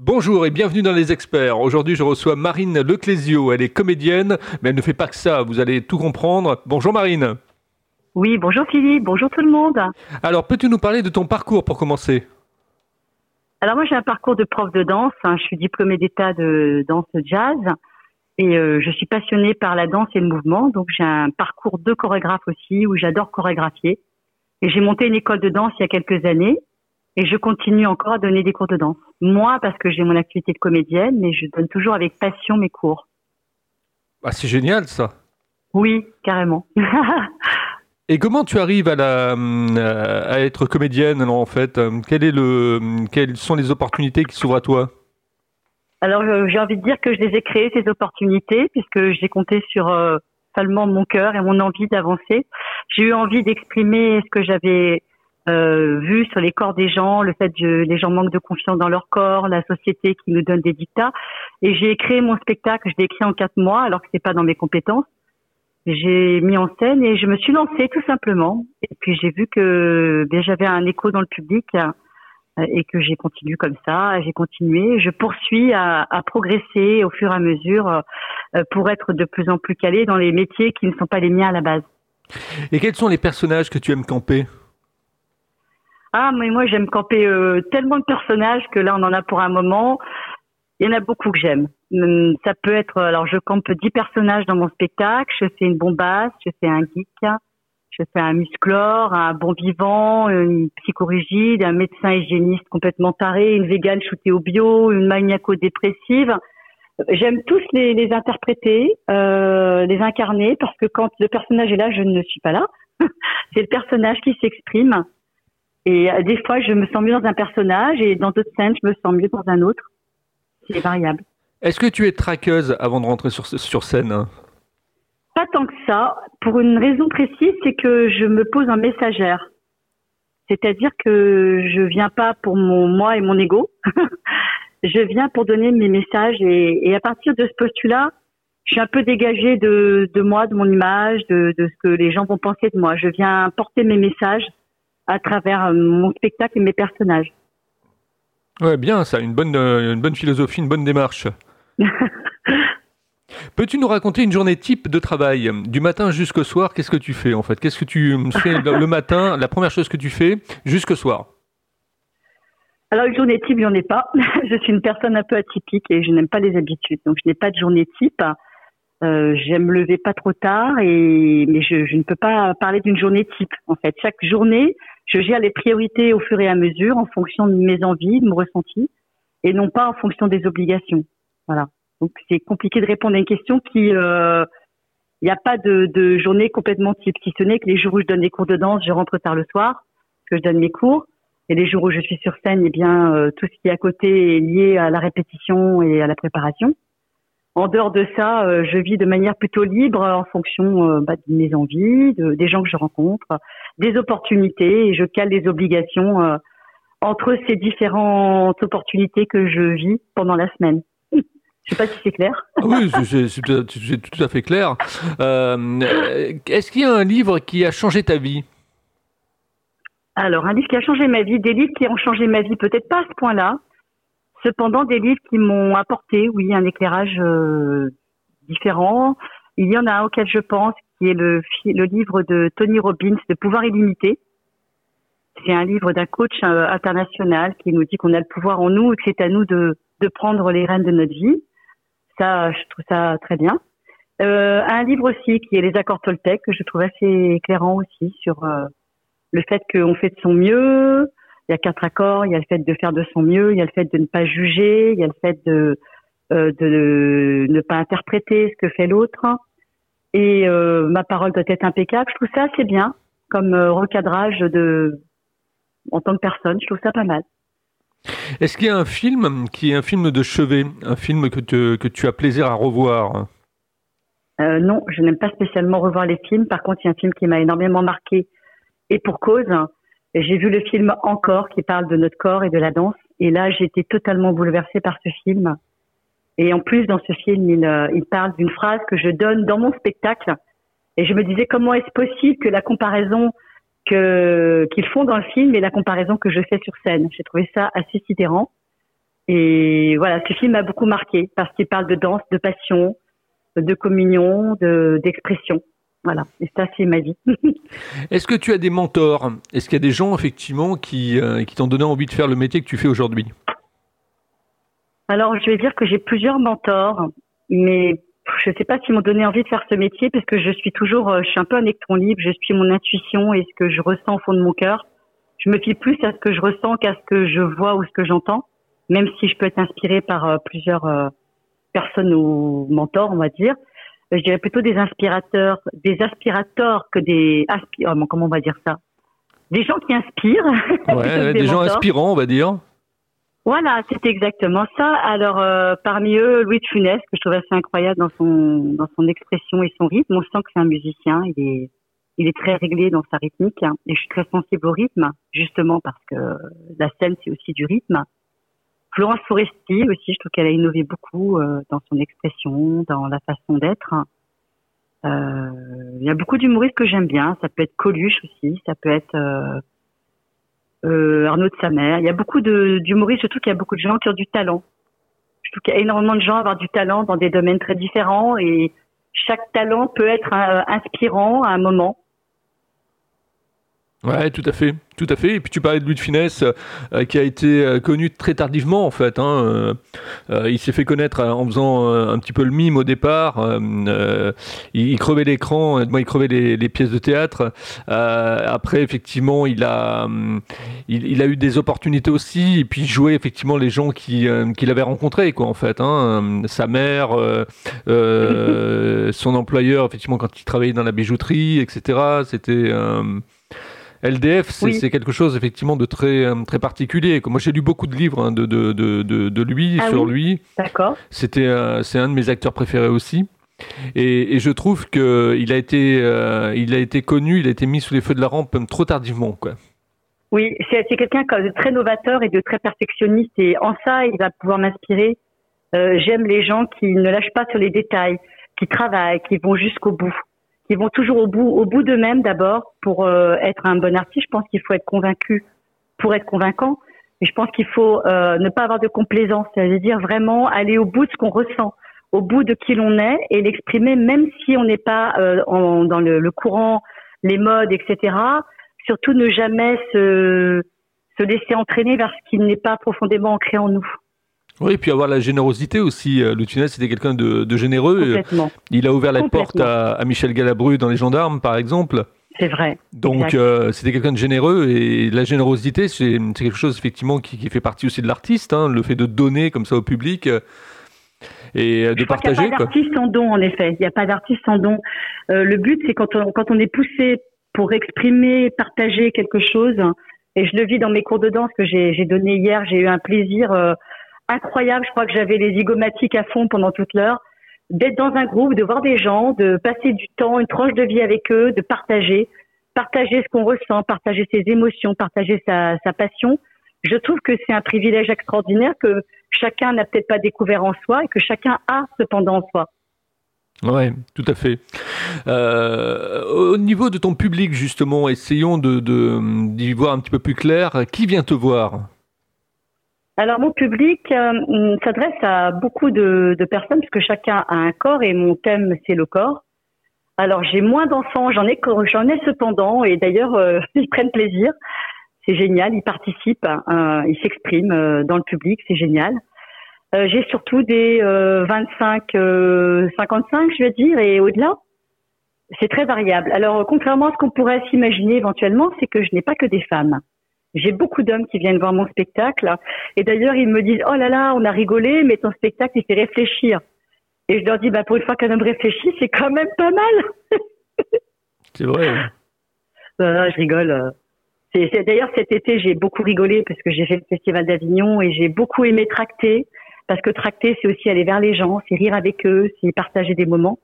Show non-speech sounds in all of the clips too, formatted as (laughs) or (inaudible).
Bonjour et bienvenue dans Les Experts. Aujourd'hui, je reçois Marine Leclésio. Elle est comédienne, mais elle ne fait pas que ça. Vous allez tout comprendre. Bonjour Marine. Oui, bonjour Philippe, bonjour tout le monde. Alors, peux-tu nous parler de ton parcours pour commencer? Alors moi, j'ai un parcours de prof de danse. hein. Je suis diplômée d'état de danse jazz et euh, je suis passionnée par la danse et le mouvement. Donc j'ai un parcours de chorégraphe aussi où j'adore chorégraphier. Et j'ai monté une école de danse il y a quelques années et je continue encore à donner des cours de danse. Moi, parce que j'ai mon activité de comédienne, mais je donne toujours avec passion mes cours. Ah, C'est génial ça. Oui, carrément. (laughs) Et comment tu arrives à, la, euh, à être comédienne alors, en fait? Quel est le, Quelles sont les opportunités qui s'ouvrent à toi? Alors, euh, j'ai envie de dire que je les ai créées, ces opportunités, puisque j'ai compté sur euh, seulement mon cœur et mon envie d'avancer. J'ai eu envie d'exprimer ce que j'avais euh, vu sur les corps des gens, le fait que les gens manquent de confiance dans leur corps, la société qui nous donne des dictats. Et j'ai créé mon spectacle, je l'ai écrit en quatre mois, alors que c'est pas dans mes compétences. J'ai mis en scène et je me suis lancée tout simplement. Et puis j'ai vu que ben, j'avais un écho dans le public euh, et que j'ai continué comme ça. J'ai continué. Je poursuis à, à progresser au fur et à mesure euh, pour être de plus en plus calée dans les métiers qui ne sont pas les miens à la base. Et quels sont les personnages que tu aimes camper? Ah, mais moi j'aime camper euh, tellement de personnages que là on en a pour un moment. Il y en a beaucoup que j'aime. Hum, Ça peut être, alors je campe 10 personnages dans mon spectacle. Je fais une bombasse, je fais un geek, je fais un musclore, un bon vivant, une psychorigide, un médecin hygiéniste complètement taré, une végane shootée au bio, une maniaco-dépressive. J'aime tous les, les interpréter, euh, les incarner, parce que quand le personnage est là, je ne suis pas là. (laughs) C'est le personnage qui s'exprime. Et euh, des fois, je me sens mieux dans un personnage, et dans d'autres scènes, je me sens mieux dans un autre. C'est variable. Est-ce que tu es traqueuse avant de rentrer sur, sur scène Pas tant que ça, pour une raison précise, c'est que je me pose en messagère. C'est-à-dire que je viens pas pour mon moi et mon ego. (laughs) je viens pour donner mes messages et, et à partir de ce postulat, je suis un peu dégagée de, de moi, de mon image, de, de ce que les gens vont penser de moi. Je viens porter mes messages à travers euh, mon spectacle et mes personnages. Ouais, bien ça, une bonne, euh, une bonne philosophie, une bonne démarche. (laughs) Peux-tu nous raconter une journée type de travail Du matin jusqu'au soir, qu'est-ce que tu fais en fait? Qu'est-ce que tu fais le le matin? La première chose que tu fais jusqu'au soir? Alors, une journée type, j'en ai pas. (laughs) je suis une personne un peu atypique et je n'aime pas les habitudes. Donc, je n'ai pas de journée type. Euh, J'aime me lever pas trop tard et mais je, je ne peux pas parler d'une journée type. En fait, chaque journée, je gère les priorités au fur et à mesure en fonction de mes envies, de mon ressenti, et non pas en fonction des obligations. Voilà. Donc, c'est compliqué de répondre à une question qui euh, il n'y a pas de, de journée complètement type, si ce n'est que les jours où je donne des cours de danse, je rentre tard le soir, que je donne mes cours. Et les jours où je suis sur scène, eh bien, euh, tout ce qui est à côté est lié à la répétition et à la préparation. En dehors de ça, euh, je vis de manière plutôt libre en fonction euh, bah, de mes envies, de- des gens que je rencontre, des opportunités, et je cale des obligations euh, entre ces différentes opportunités que je vis pendant la semaine. (laughs) Je sais pas si c'est clair. Ah Oui, c'est- tout, à- fait clair. Est-ce qu'il y a un livre qui a changé ta vie? Alors, un livre qui a changé ma vie, des livres qui ont changé ma vie, peut-être pas à ce point-là. Cependant, des livres qui m'ont apporté, oui, un éclairage euh, différent. Il y en a un auquel je pense, qui est le, le livre de Tony Robbins, de Pouvoir illimité. C'est un livre d'un coach euh, international qui nous dit qu'on a le pouvoir en nous et que c'est à nous de, de prendre les rênes de notre vie. Ça, je trouve ça très bien. Euh, un livre aussi qui est Les accords Toltec, que je trouve assez éclairant aussi sur euh, le fait qu'on fait de son mieux. Il y a quatre accords. Il y a le fait de faire de son mieux. Il y a le fait de ne pas juger. Il y a le fait de, euh, de ne pas interpréter ce que fait l'autre. Et euh, ma parole doit être impeccable. Je trouve ça assez bien comme euh, recadrage de en tant que personne. Je trouve ça pas mal. Est-ce qu'il y a un film qui est un film de chevet, un film que, te- que tu as plaisir à revoir? Euh, non, je n'aime pas spécialement revoir les films. Par contre, il y a un film qui m'a énormément marqué et pour cause. J'ai vu le film Encore qui parle de notre corps et de la danse. Et là, j'ai été totalement bouleversée par ce film. Et en plus, dans ce film, il, euh, il parle d'une phrase que je donne dans mon spectacle. Et je me disais, comment est-ce possible que la comparaison qu'ils font dans le film et la comparaison que je fais sur scène? J'ai trouvé ça assez sidérant. Et voilà, ce film m'a beaucoup marqué parce qu'il parle de danse, de passion, de communion, de d'expression. Voilà, et ça c'est ma vie. (laughs) Est-ce que tu as des mentors? Est-ce qu'il y a des gens effectivement qui, euh, qui t'ont donné envie de faire le métier que tu fais aujourd'hui? Alors je vais dire que j'ai plusieurs mentors, mais je ne sais pas s'ils m'ont donné envie de faire ce métier parce que je suis toujours, euh, je suis un peu un électron libre, je suis mon intuition et ce que je ressens au fond de mon cœur. Je me fie plus à ce que je ressens qu'à ce que je vois ou ce que j'entends, même si je peux être inspirée par euh, plusieurs personnes ou mentors, on va dire. Je dirais plutôt des inspirateurs, des aspirateurs que des oh, comment on va dire ça? Des gens qui inspirent. Ouais, (laughs) des, gens inspirants, on va dire. Voilà, c'est exactement ça. Alors euh, parmi eux, Louis de Funès, que je trouve assez incroyable dans son dans son expression et son rythme. On sent que c'est un musicien. Il est il est très réglé dans sa rythmique hein, et je suis très sensible au rythme, justement parce que la scène c'est aussi du rythme. Florence Foresti aussi, je trouve qu'elle a innové beaucoup euh, dans son expression, dans la façon d'être. Euh, il y a beaucoup d'humoristes que j'aime bien. Ça peut être Coluche aussi, ça peut être euh, Arnaud de sa mère. Il y a beaucoup d'humoristes, surtout qu'il y a beaucoup de gens qui ont du talent. Je trouve qu'il y a énormément de gens à avoir du talent dans des domaines très différents et chaque talent peut être inspirant à un moment. Ouais, tout à fait. Tout à fait. Et puis tu parlais de Louis de Finesse, euh, qui a été euh, connu très tardivement en fait. Hein. Euh, il s'est fait connaître en faisant un petit peu le mime au départ. Il, crevait l'écran, il crevait les, pièces de théâtre. après, effectivement, il a, il, a eu des opportunités aussi. Et puis jouer effectivement les gens qui, qu'il avait rencontrés, quoi, en fait. Hein. Sa mère, (laughs) son employeur, effectivement, quand il travaillait dans la bijouterie, etc. C'était LDF, c'est quelque chose effectivement de très, euh, très particulier. Moi, j'ai lu beaucoup de livres hein, de, de, de, de, lui, ah sur lui. D'accord. C'était, euh, c'est un de mes acteurs préférés aussi. Et, et je trouve qu'il a, été, euh, il a été connu, il a été mis sous les feux de la rampe trop tardivement. Quoi. Oui, c'est quelqu'un de très novateur et de très perfectionniste. Et en ça, il va pouvoir m'inspirer. J'aime les gens qui ne lâchent pas sur les détails, qui travaillent, qui vont jusqu'au bout qui vont toujours au bout, au bout d'eux-mêmes d'abord pour euh, être un bon artiste. Je pense qu'il faut être convaincu pour être convaincant. Et je pense qu'il faut euh, ne pas avoir de complaisance, c'est-à-dire vraiment aller au bout de ce qu'on ressent, au bout de qui l'on est et l'exprimer même si on n'est pas euh, en, dans le, le, courant, les modes, etc. Surtout ne jamais se, se laisser entraîner vers ce qui n'est pas profondément ancré en nous. Oui, et puis avoir la générosité aussi. Euh, Loutinez, c'était quelqu'un de, de, généreux. Il a ouvert la porte à, à, Michel Galabru dans Les Gendarmes, par exemple. C'est vrai. Donc, euh, c'était quelqu'un de généreux. Et la générosité, c'est quelque chose, effectivement, qui, qui, fait partie aussi de l'artiste. Hein, le fait de donner comme ça au public. Euh, et de partager. Il n'y a pas d'artiste sans don, en effet. Il n'y a pas d'artiste sans don. le but, c'est quand on, quand on est poussé pour exprimer, partager quelque chose. Et je le vis dans mes cours de danse que j'ai donné hier. J'ai eu un plaisir incroyable. Je crois que j'avais les zygomatiques à fond pendant toute l'heure. D'être dans un groupe, de voir des gens, de passer du temps, une tranche de vie avec eux, de partager, partager ce qu'on ressent, partager ses émotions, partager sa, passion. Je trouve que c'est un privilège extraordinaire que chacun n'a peut-être pas découvert en soi et que chacun a cependant en soi. Oui, tout à fait. Euh, au niveau de ton public, justement, essayons d'y de, d'y voir un petit peu plus clair. Qui vient te voir? Alors mon public euh, s'adresse à beaucoup de, de, personnes puisque chacun a un corps et mon thème c'est le corps. Alors j'ai moins d'enfants, j'en ai j'en ai cependant et d'ailleurs euh, (laughs) ils prennent plaisir. C'est génial, ils participent, hein, ils s'expriment euh, dans le public, c'est génial. j'ai surtout des 25 55 je vais dire et au-delà. C'est très variable. Alors contrairement à ce qu'on pourrait s'imaginer éventuellement, c'est que je n'ai pas que des femmes. J'ai beaucoup d'hommes qui viennent voir mon spectacle et d'ailleurs ils me disent oh là là on a rigolé mais ton spectacle il fait réfléchir et je leur dis bah pour une fois qu'un homme réfléchit c'est quand même pas mal. (laughs) c'est vrai. Euh, je rigole. C'est, d'ailleurs cet été j'ai beaucoup rigolé parce que j'ai fait le festival d'Avignon et j'ai beaucoup aimé tracter parce que tracter c'est aussi aller vers les gens, c'est rire avec eux, c'est partager des moments.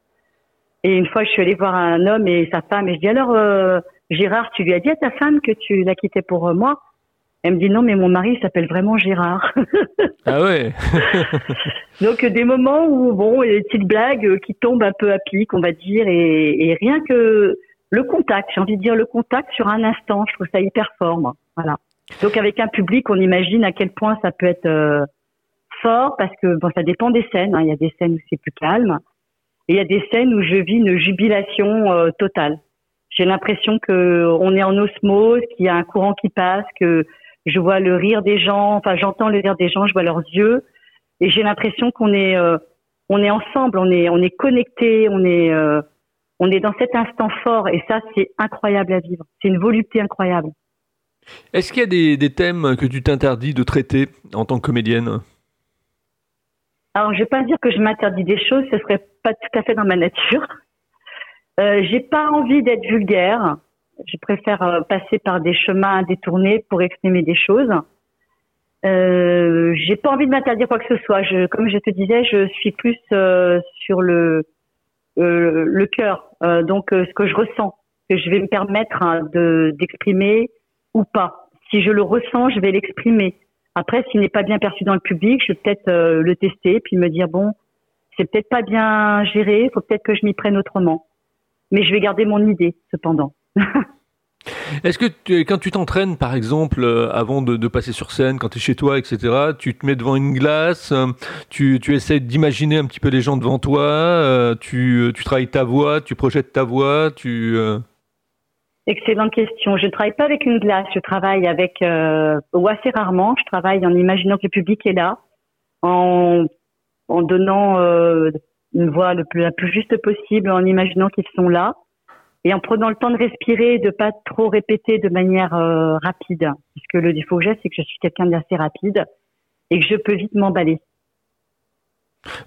Et une fois je suis allée voir un homme et sa femme et je dis alors euh, Gérard, tu lui as dit à ta femme que tu l'as quitté pour euh, moi? Elle me dit non, mais mon mari s'appelle vraiment Gérard. ah ouais (laughs) Donc des moments où, bon, il y a des petites blagues euh, qui tombent un peu à pic, on va dire, et, rien que le contact, j'ai envie de dire le contact sur un instant, je trouve ça hyper fort, moi. Voilà. Donc avec un public, on imagine à quel point ça peut être euh, fort parce que bon, ça dépend des scènes. Hein. Il y a des scènes où c'est plus calme et il y a des scènes où je vis une jubilation euh, totale. J'ai l'impression que on est en osmose, qu'il y a un courant qui passe, que je vois le rire des gens, enfin j'entends le rire des gens, je vois leurs yeux et j'ai l'impression qu'on est euh, on est ensemble, on est on est connecté, on est euh, on est dans cet instant fort et ça c'est incroyable à vivre. C'est une volupté incroyable. Est-ce qu'il y a des, des thèmes que tu t'interdis de traiter en tant que comédienne? Alors je vais pas dire que je m'interdis des choses, ce serait pas tout à fait dans ma nature. Euh, j'ai pas envie d'être vulgaire. Je préfère euh, passer par des chemins détournés pour exprimer des choses. Euh, j'ai pas envie de m'interdire quoi que ce soit. Je, comme je te disais, je suis plus euh, sur le euh, le cœur, donc ce que je ressens, que je vais me permettre hein, de d'exprimer ou pas. Si je le ressens, je vais l'exprimer. Après, s'il n'est pas bien perçu dans le public, je vais peut-être le tester puis me dire bon, c'est peut-être pas bien géré, faut peut-être que je m'y prenne autrement. Mais je vais garder mon idée cependant. (laughs) Est-ce que quand tu t'entraînes, par exemple, euh, avant de, passer sur scène, quand tu es chez toi, etc., tu te mets devant une glace, euh, tu, tu essaies d'imaginer un petit peu les gens devant toi, euh, tu, tu, travailles ta voix, tu projettes ta voix, tu... Excellente question. Je ne travaille pas avec une glace, je travaille avec, ou assez rarement, je travaille en imaginant que le public est là, en, en donnant une voix le plus, la plus juste possible, en imaginant qu'ils sont là et en prenant le temps de respirer, de pas trop répéter de manière euh, rapide. Puisque le défaut que j'ai, c'est que je suis quelqu'un d'assez rapide et que je peux vite m'emballer.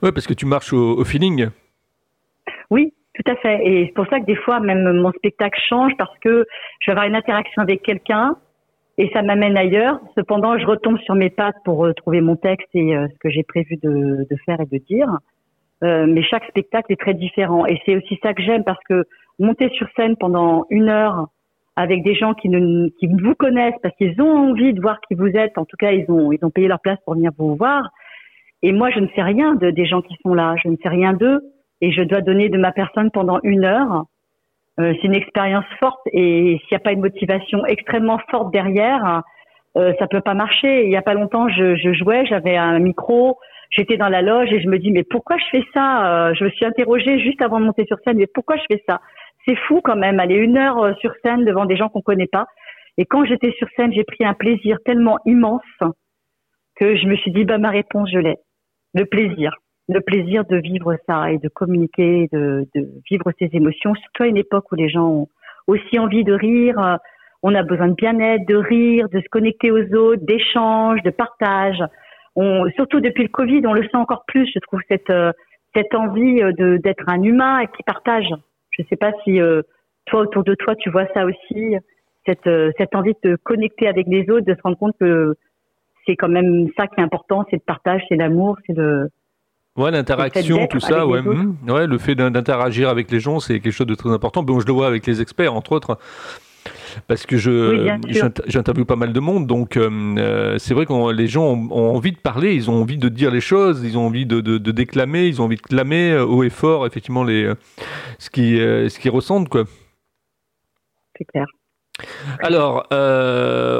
Ouais, parce que tu marches au, feeling. Oui, tout à fait. Et c'est pour ça que des fois, même mon spectacle change parce que je vais avoir une interaction avec quelqu'un et ça m'amène ailleurs. Cependant, je retombe sur mes pattes pour euh, trouver mon texte et euh, ce que j'ai prévu de, de, faire et de dire. Mais chaque spectacle est très différent. Et c'est aussi ça que j'aime parce que monter sur scène pendant une heure avec des gens qui ne qui vous connaissent parce qu'ils ont envie de voir qui vous êtes. En tout cas, ils ont ils ont payé leur place pour venir vous voir. Et moi, je ne sais rien de des gens qui sont là. Je ne sais rien d'eux et je dois donner de ma personne pendant une heure. Euh, c'est une expérience forte et s'il n'y a pas une motivation extrêmement forte derrière, euh, ça peut pas marcher. Il y a pas longtemps, je, je jouais, j'avais un micro, j'étais dans la loge et je me dis mais pourquoi je fais ça? Euh, Je me suis interrogée juste avant de monter sur scène mais pourquoi je fais ça? C'est fou quand même, aller une heure euh, sur scène devant des gens qu'on connaît pas. Et quand j'étais sur scène, j'ai pris un plaisir tellement immense que je me suis dit, bah, ma réponse, je l'ai. Le plaisir. Le plaisir de vivre ça et de communiquer, de, de vivre ces émotions, surtout à une époque où les gens ont aussi envie de rire. On a besoin de bien-être, de rire, de se connecter aux autres, d'échanges, de partage. On, surtout depuis le Covid, on le sent encore plus, je trouve, cette, euh, cette envie euh, de, d'être un humain et qui partage. Je ne sais pas si euh, toi, autour de toi, tu vois ça aussi, cette, cette envie de te connecter avec les autres, de se rendre compte que c'est quand même ça qui est important, c'est le partage, c'est l'amour, c'est le... Ouais, l'interaction, tout ça, ouais, mmh. ouais, le fait d'interagir avec les gens, c'est quelque chose de très important. Bon, je le vois avec les experts, entre autres parce que je j'interviewe pas mal de monde, donc euh, euh, c'est vrai que les gens ont, envie de parler, ils ont envie de dire les choses, ils ont envie de, de, déclamer, ils ont envie de clamer euh, haut et fort, effectivement, les, ce qu'ils ce qui ressentent, quoi. C'est clair. Alors,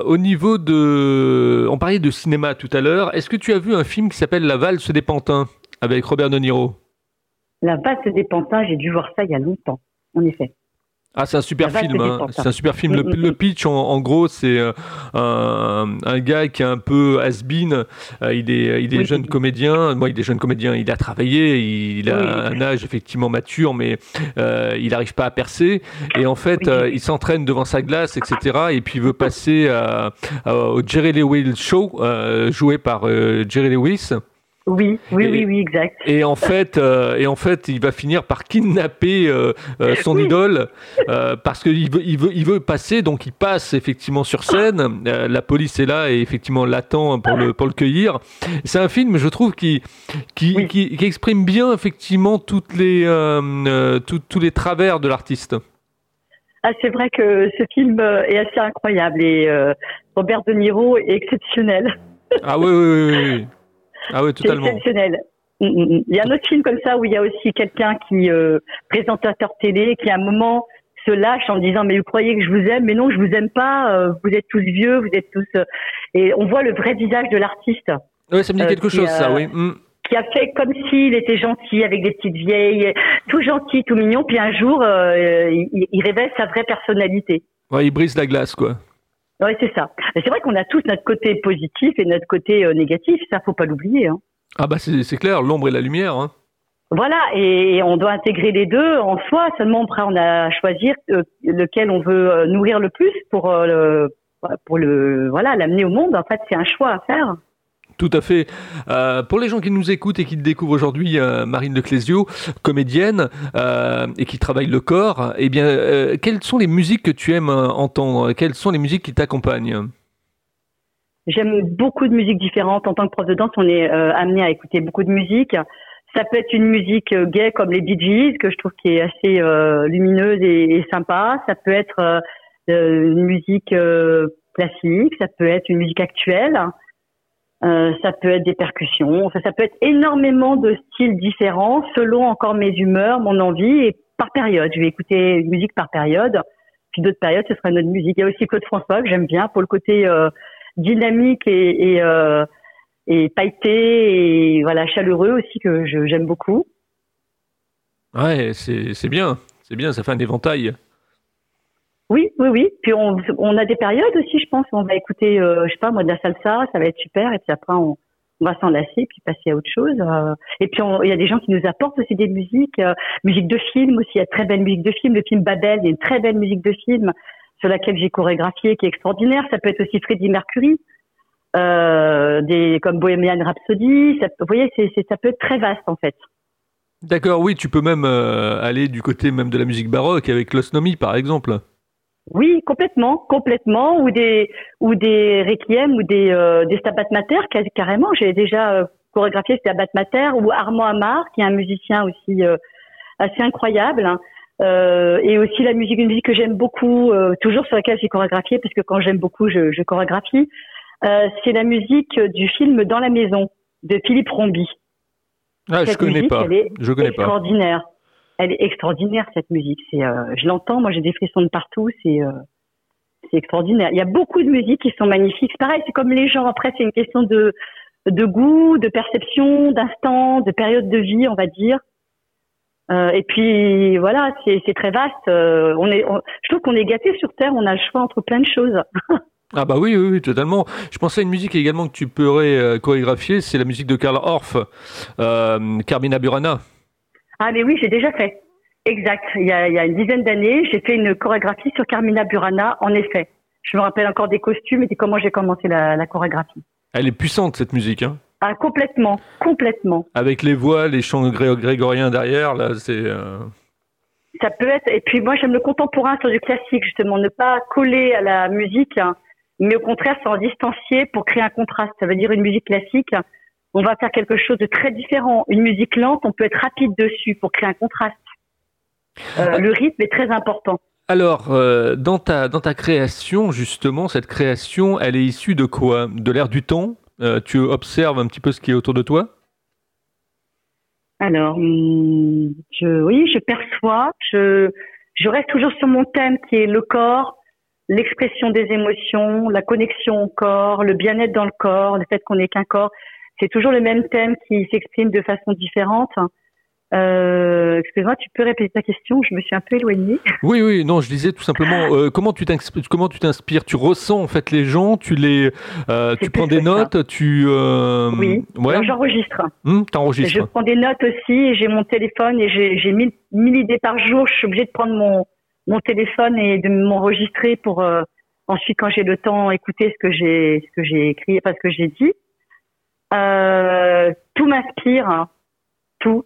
au niveau de... On parlait de cinéma tout à l'heure. Est-ce que tu as vu un film qui s'appelle La valse des pantins avec Robert De Niro? La valse des pantins, j'ai dû voir ça il y a longtemps, en effet. Ah, c'est un super film. Hein. C'est un super film. Le, mm, mm, mm. pitch, en, gros, c'est euh, un, gars qui est un peu has-been. Euh, il est, il est jeune comédien. Moi, il est jeune comédien. Il a travaillé. Il, a un âge effectivement mature, mais euh, il n'arrive pas à percer. Et en fait, il s'entraîne devant sa glace, etc. Et puis il veut passer au Jerry Lewis Show, joué par Jerry Lewis. Oui, oui, oui, oui, exact. Et en fait, euh, et en fait, il va finir par kidnapper euh, euh, son idole parce qu'il veut, il veut, il veut passer. Donc, il passe effectivement sur scène. la police est là et effectivement l'attend pour le pour le cueillir. C'est un film, je trouve, qui qui, qui, exprime bien effectivement toutes les tous les travers de l'artiste. Ah, c'est vrai que ce film est assez incroyable et Robert De Niro est exceptionnel. Ah oui, oui, oui. oui. Ah oui, totalement. Exceptionnel. Mm, mm, mm. Il y a un autre film comme ça où il y a aussi quelqu'un qui, euh, présentateur télé, qui à un moment se lâche en disant mais vous croyez que je vous aime? Mais non je vous aime pas euh, vous êtes tous vieux vous êtes tous euh, et on voit le vrai visage de l'artiste Oui, ça me dit quelque chose, ça, oui. Qui a fait comme s'il était gentil avec des petites vieilles, tout gentil, tout mignon, puis un jour, il, révèle sa vraie personnalité. Ouais, il brise la glace, quoi. Oui, c'est ça. C'est vrai qu'on a tous notre côté positif et notre côté négatif, ça faut pas l'oublier. Hein. Ah bah c'est clair, l'ombre et la lumière. Hein. Voilà, et on doit intégrer les deux en soi. Seulement après, on a à choisir euh, lequel on veut euh, nourrir le plus pour euh, le, pour le voilà l'amener au monde. En fait, c'est un choix à faire. Tout à fait. pour les gens qui nous écoutent et qui découvrent aujourd'hui, Marine de Clésio, comédienne et qui travaille le corps, eh bien, quelles sont les musiques que tu aimes entendre? Quelles sont les musiques qui t'accompagnent? J'aime beaucoup de musiques différentes. En tant que prof de danse, on est amené à écouter beaucoup de musique. Ça peut être une musique euh, gay comme les Gees, que je trouve qui est assez euh, lumineuse et, sympa. Ça peut être euh, une musique classique, ça peut être une musique actuelle, ça peut être des percussions. ça peut être énormément de styles différents selon encore mes humeurs, mon envie et par période. Je vais écouter une musique par période. Puis d'autres périodes, ce sera une autre musique. Il y a aussi Claude François que j'aime bien pour le côté dynamique et, et et pailleté et voilà chaleureux aussi que j'aime beaucoup. Ouais, c'est bien, c'est bien, ça fait un éventail. Oui, oui, oui. Puis on, a des périodes aussi, je pense. On va écouter, euh, je sais pas, moi de la salsa, ça va être super. Et puis après, on, on va s'enlacer puis passer à autre chose. Euh. et puis il y a des gens qui nous apportent aussi des musiques, euh, musique de film aussi. Il y a très belle musique de film. Le film Babel, il y a une très belle musique de film sur laquelle j'ai chorégraphié, qui est extraordinaire. Ça peut être aussi Freddie Mercury euh, des comme Bohemian Rhapsody. Vous voyez, ça peut être très vaste en fait. D'accord, oui, tu peux même euh, aller du côté même de la musique baroque avec l'osnomie par exemple. Oui, complètement, complètement, ou des ou des requiem ou des euh, des stabat mater carrément. J'ai déjà euh, chorégraphié stabat mater ou Armand Amar, qui est un musicien aussi euh, assez incroyable. Hein. et aussi la musique, une musique que j'aime beaucoup, toujours sur laquelle j'ai chorégraphié, parce que quand j'aime beaucoup, je, je chorégraphie. Euh, c'est la musique du film Dans la maison de Philippe Rombi. Ah, je connais pas. Elle est je connais extraordinaire. Elle est extraordinaire cette musique. Euh, je l'entends, moi j'ai des frissons de partout. C'est, euh, c'est extraordinaire. Il y a beaucoup de musiques qui sont magnifiques. C'est pareil, c'est comme les gens. Après, c'est une question de goût, de perception, d'instant, de période de vie, on va dire. Euh, et puis voilà, c'est, très vaste. On est, je trouve qu'on est gâté sur terre. On a le choix entre plein de choses. (laughs) Ah bah oui, oui, totalement. Je pensais à une musique également que tu pourrais chorégraphier, c'est la musique de Karl Orff, Carmina Burana. Ah mais oui, j'ai déjà fait. Exact. Il y a, une dizaine d'années, j'ai fait une chorégraphie sur Carmina Burana, en effet. Je me rappelle encore des costumes et de comment j'ai commencé la, chorégraphie. Elle est puissante cette musique, hein Ah complètement, complètement. Avec les voix, les chants grégoriens derrière, là, c'est... Euh, Ça peut être... Et puis moi, j'aime le contemporain sur du classique, justement, ne pas coller à la musique. Hein mais au contraire s'en distancier pour créer un contraste. Ça veut dire une musique classique, on va faire quelque chose de très différent. Une musique lente, on peut être rapide dessus pour créer un contraste. Euh, ah. le rythme est très important. Alors, euh, dans, ta, dans ta création, justement, cette création, elle est issue de quoi? De l'air du temps? Euh, Tu observes un petit peu ce qui est autour de toi? Alors, hmm, je, oui, je perçois. Je, je reste toujours sur mon thème qui est le corps, l'expression des émotions, la connexion au corps, le bien-être dans le corps, le fait qu'on n'est qu'un corps. C'est toujours le même thème qui s'exprime de façon différente. Euh, Excuse-moi, tu peux répéter ta question Je me suis un peu éloignée. Oui, oui, non, je disais tout simplement euh, comment tu comment tu t'inspires? Tu ressens en fait les gens, tu les, euh, tu prends des notes, tu. Euh, oui. Ouais. J'enregistre. Hum, T'enregistres. Je prends des notes aussi. et J'ai mon téléphone et j'ai mille, mille idées par jour. Je suis obligée de prendre mon mon téléphone et de m'enregistrer pour euh, ensuite quand j'ai le temps écouter ce que j'ai ce que j'ai écrit pas ce que j'ai dit euh, tout m'inspire hein. tout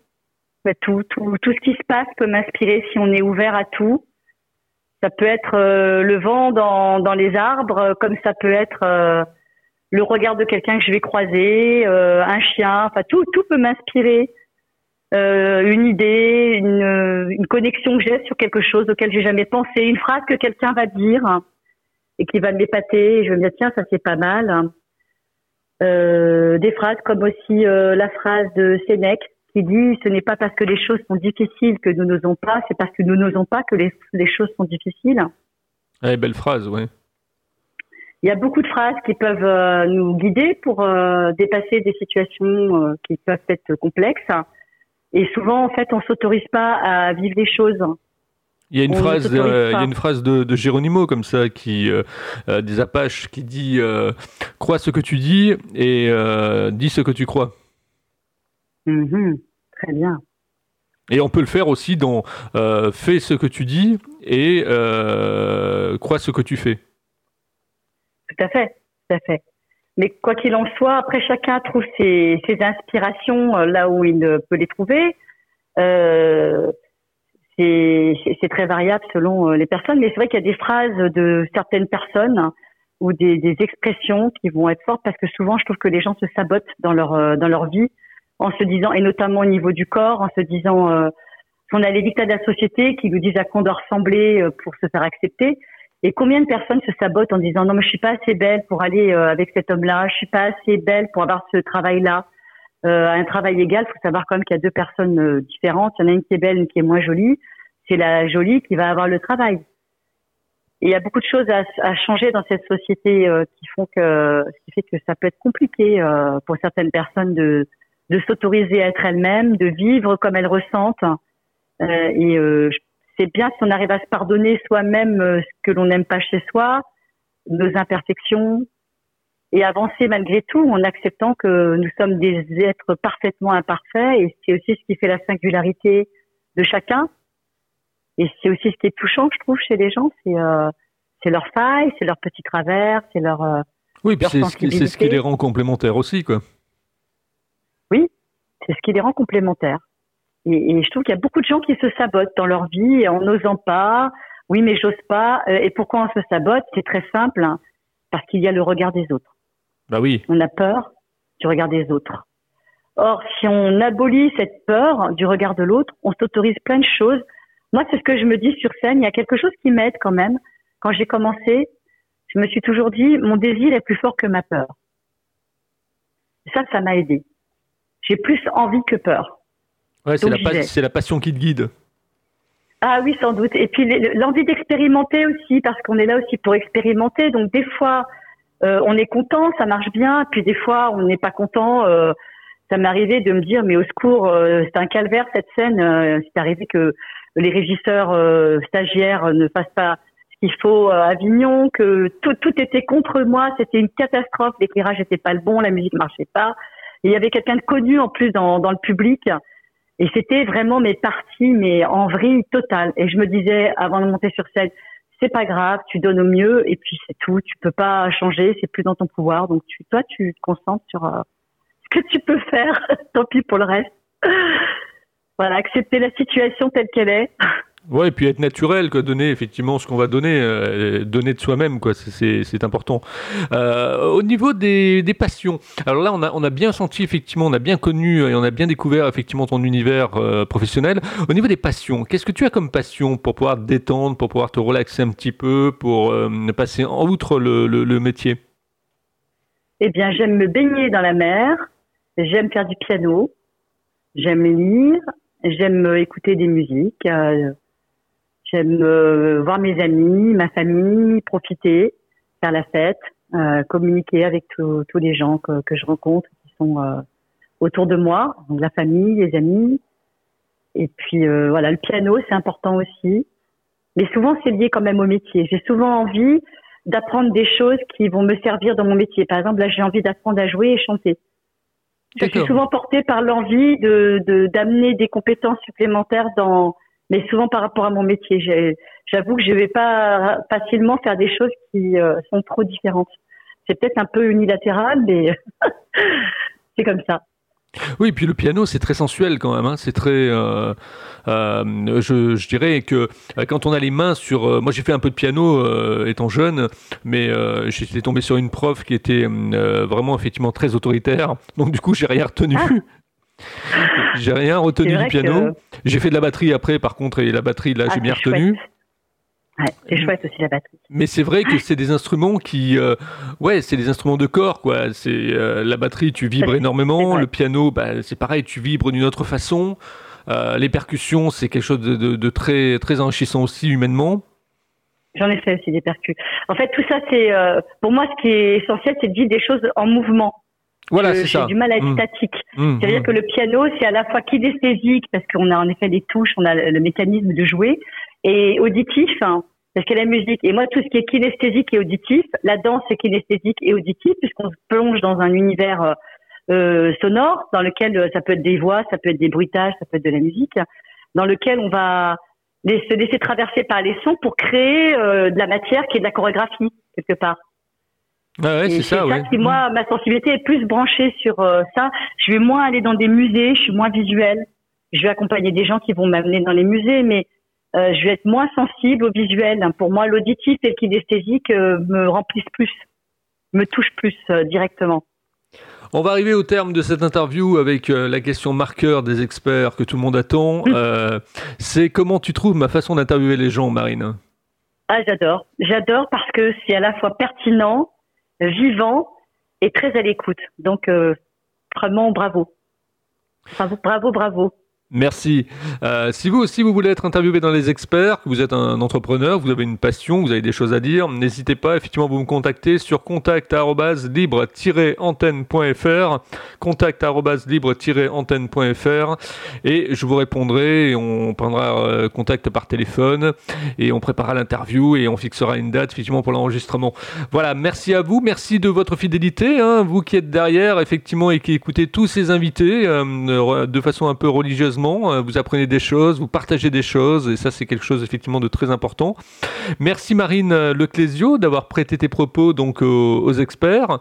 tout tout tout ce qui se passe peut m'inspirer si on est ouvert à tout ça peut être euh, le vent dans dans les arbres comme ça peut être euh, le regard de quelqu'un que je vais croiser un chien enfin tout tout peut m'inspirer euh, une idée, une, une connexion que j'ai sur quelque chose auquel j'ai jamais pensé, une phrase que quelqu'un va dire et qui va m'épater. Je me dire tiens ça c'est pas mal. Euh, des phrases comme aussi euh, la phrase de Sénèque qui dit ce n'est pas parce que les choses sont difficiles que nous n'osons pas, c'est parce que nous n'osons pas que les, les choses sont difficiles. Ouais, belle phrase, ouais. il y a beaucoup de phrases qui peuvent nous guider pour dépasser des situations qui peuvent être complexes. Et souvent, en fait, on s'autorise pas à vivre des choses. Il y a une phrase, il y a une phrase de, de Géronimo comme ça, qui des Apaches, qui dit crois ce que tu dis et dis ce que tu crois. Mm-hmm. très bien. Et on peut le faire aussi dans euh, fais ce que tu dis et euh, crois ce que tu fais. Tout à fait, tout à fait. Mais quoi qu'il en soit, après chacun trouve ses, inspirations euh, là où il peut les trouver. C'est très variable selon les personnes, mais c'est vrai qu'il y a des phrases de certaines personnes ou des, des, expressions qui vont être fortes parce que souvent je trouve que les gens se sabotent dans leur dans leur vie en se disant, et notamment au niveau du corps, en se disant euh, qu'on a les dictats de la société qui nous disent à quoi on doit ressembler euh, pour se faire accepter. Et combien de personnes se sabotent en disant non mais je suis pas assez belle pour aller euh, avec cet homme-là, je suis pas assez belle pour avoir ce travail-là? Euh, un travail égal, faut savoir quand même qu'il y a deux personnes différentes. Il y en a une qui est belle, une qui est moins jolie. C'est la jolie qui va avoir le travail. Et il y a beaucoup de choses à, à changer dans cette société qui font que, qui fait que ça peut être compliqué pour certaines personnes de de s'autoriser à être elle-même, de vivre comme elle ressente. Euh, et euh, c'est bien si on arrive à se pardonner soi-même euh, ce que l'on n'aime pas chez soi, nos imperfections, et avancer malgré tout en acceptant que nous sommes des êtres parfaitement imparfaits. Et c'est aussi ce qui fait la singularité de chacun. Et c'est aussi ce qui est touchant, je trouve, chez les gens, c'est euh, c'est leurs failles, c'est leurs petits travers, c'est leur oui, c'est ce, ce qui les rend complémentaires aussi, quoi. Oui, c'est ce qui les rend complémentaires. Et, je trouve qu'il y a beaucoup de gens qui se sabotent dans leur vie en n'osant pas. Oui, mais j'ose pas. Euh, et pourquoi on se sabote? C'est très simple, hein, parce qu'il y a le regard des autres. Bah oui. On a peur du regard des autres. Or, si on abolit cette peur du regard de l'autre, on s'autorise plein de choses. Moi, c'est ce que je me dis sur scène. Il y a quelque chose qui m'aide quand même. Quand j'ai commencé, je me suis toujours dit, mon désir est plus fort que ma peur. ça, ça m'a aidé j'ai plus envie que peur. Ouais, c'est la, la, passion qui te guide. Ah oui, sans doute. Et puis l'envie d'expérimenter aussi, parce qu'on est là aussi pour expérimenter. Donc des fois, euh, on est content, ça marche bien. Puis des fois, on n'est pas content. Euh, ça m'est arrivé de me dire, mais au secours, euh, c'est un calvaire cette scène. c'est arrivé que les régisseurs stagiaires ne fassent pas ce qu'il faut à Avignon, que tout, tout était contre moi. C'était une catastrophe. L'éclairage n'était pas le bon, la musique marchait pas il y avait quelqu'un de connu en plus dans, dans le public. Et c'était vraiment mes parties, mais en vrille totale. Et je me disais, avant de monter sur scène, c'est pas grave, tu donnes au mieux, et puis c'est tout. Tu peux pas changer, c'est plus dans ton pouvoir. Donc tu, toi, tu te concentres sur euh, ce que tu peux faire. (laughs) Tant pis pour le reste. voilà, accepter la situation telle qu'elle est. (laughs) Ouais, et puis être naturel, quoi, donner effectivement ce qu'on va donner, euh, donner de soi-même, quoi, c'est important. Euh, au niveau des, passions, alors là, on a, bien senti effectivement, on a bien connu et on a bien découvert effectivement ton univers euh, professionnel. Au niveau des passions, qu'est-ce que tu as comme passion pour pouvoir te détendre, pour pouvoir te relaxer un petit peu, pour passer en outre le métier? Eh bien, j'aime me baigner dans la mer, j'aime faire du piano, j'aime lire, j'aime écouter des musiques. J'aime euh, voir mes amis, ma famille, profiter, faire la fête, euh, communiquer avec tous les gens que, que, je rencontre qui sont euh, autour de moi, la famille, les amis. Et puis voilà, le piano, c'est important aussi. Mais souvent, c'est lié quand même au métier. J'ai souvent envie d'apprendre des choses qui vont me servir dans mon métier. Par exemple, là, j'ai envie d'apprendre à jouer et chanter. Je suis souvent portée par l'envie de d'amener des compétences supplémentaires dans mais souvent par rapport à mon métier. J'avoue que je vais pas facilement faire des choses qui euh, sont trop différentes. C'est peut-être un peu unilatéral, mais (laughs) c'est comme ça. Oui, puis le piano, c'est très sensuel quand même. Hein. C'est très. Euh, euh, je, dirais que quand on a les mains sur. moi, j'ai fait un peu de piano étant jeune, mais j'étais tombé sur une prof qui était vraiment effectivement très autoritaire. Donc, du coup, j'ai rien retenu. Ah. J'ai rien retenu du piano. J'ai fait de la batterie après, par contre, et la batterie, là, ah, j'ai bien retenu. c'est chouette aussi la batterie. Mais c'est vrai que c'est des instruments qui, euh, ouais, c'est des instruments de corps, quoi. C'est euh, la batterie, tu vibres énormément. Le piano, bah, c'est pareil, tu vibres d'une autre façon. Euh, les percussions, c'est quelque chose de, de, très, très enrichissant aussi humainement. J'en ai fait aussi des percus. En fait, tout ça, c'est pour moi ce qui est essentiel, c'est de vivre des choses en mouvement. Voilà, c'est ça. J'ai du mal à être Mmh. statique. Mmh, C'est-à-dire mmh. que le piano, c'est à la fois kinesthésique parce qu'on a en effet des touches, on a le mécanisme de jouer, et auditif hein, parce que la musique. Et moi, tout ce qui est kinesthésique et auditif, la danse est kinesthésique et auditif puisqu'on se plonge dans un univers euh, euh, sonore dans lequel euh, ça peut être des voix, ça peut être des bruitages, ça peut être de la musique, dans lequel on va se laisser traverser par les sons pour créer euh, de la matière qui est de la chorégraphie quelque part. Ah ouais, c'est ça, ouais. qui, moi, ma sensibilité est plus branchée sur euh, ça. Je vais moins aller dans des musées, je suis moins visuelle. Je vais accompagner des gens qui vont m'amener dans les musées, mais euh, je vais être moins sensible au visuel. Pour moi, l'auditif et le kinesthésique euh, me remplissent plus, me touchent plus euh, directement. On va arriver au terme de cette interview avec euh, la question marqueur des experts que tout le monde attend. Mm. (laughs) Euh, c'est comment tu trouves ma façon d'interviewer les gens, Marine? Ah, j'adore. J'adore parce que c'est à la fois pertinent, vivant et très à l'écoute. Donc, euh, vraiment, bravo. Bravo, bravo, bravo. Merci. Euh, si vous aussi vous voulez être interviewé dans les experts, que vous êtes un entrepreneur, vous avez une passion, vous avez des choses à dire, n'hésitez pas effectivement vous me contacter sur contact@libre-antenne.fr, contact@libre-antenne.fr et je vous répondrai et on prendra euh, contact par téléphone et on préparera l'interview et on fixera une date effectivement pour l'enregistrement. Voilà, merci à vous, merci de votre fidélité, hein, vous qui êtes derrière effectivement et qui écoutez tous ces invités euh, de façon un peu religieusement. Euh, Vous apprenez des choses, vous partagez des choses et ça c'est quelque chose effectivement de très important. Merci Marine euh, Leclésio d'avoir prêté tes propos donc aux, aux experts.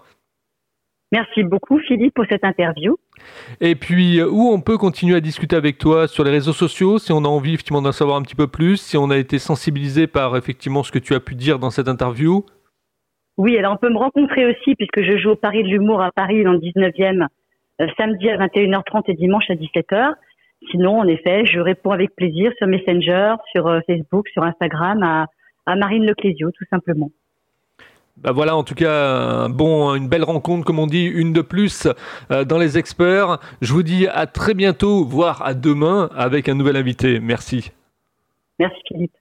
Merci beaucoup, Philippe, pour cette interview. Et puis, euh, où on peut continuer à discuter avec toi? Sur les réseaux sociaux, si on a envie effectivement d'en savoir un petit peu plus, si on a été sensibilisé par effectivement ce que tu as pu dire dans cette interview? Oui, alors on peut me rencontrer aussi puisque je joue au Paris de l'humour à Paris dans le 19e, euh, samedi à 21h30 et dimanche à 17h. Sinon, en effet, je réponds avec plaisir sur Messenger, sur euh, Facebook, sur Instagram à, à Marine Leclésio, tout simplement. Bah voilà, en tout cas, bon, une belle rencontre, comme on dit, une de plus euh, dans les experts. Je vous dis à très bientôt, voire à demain avec un nouvel invité. Merci. Merci Philippe.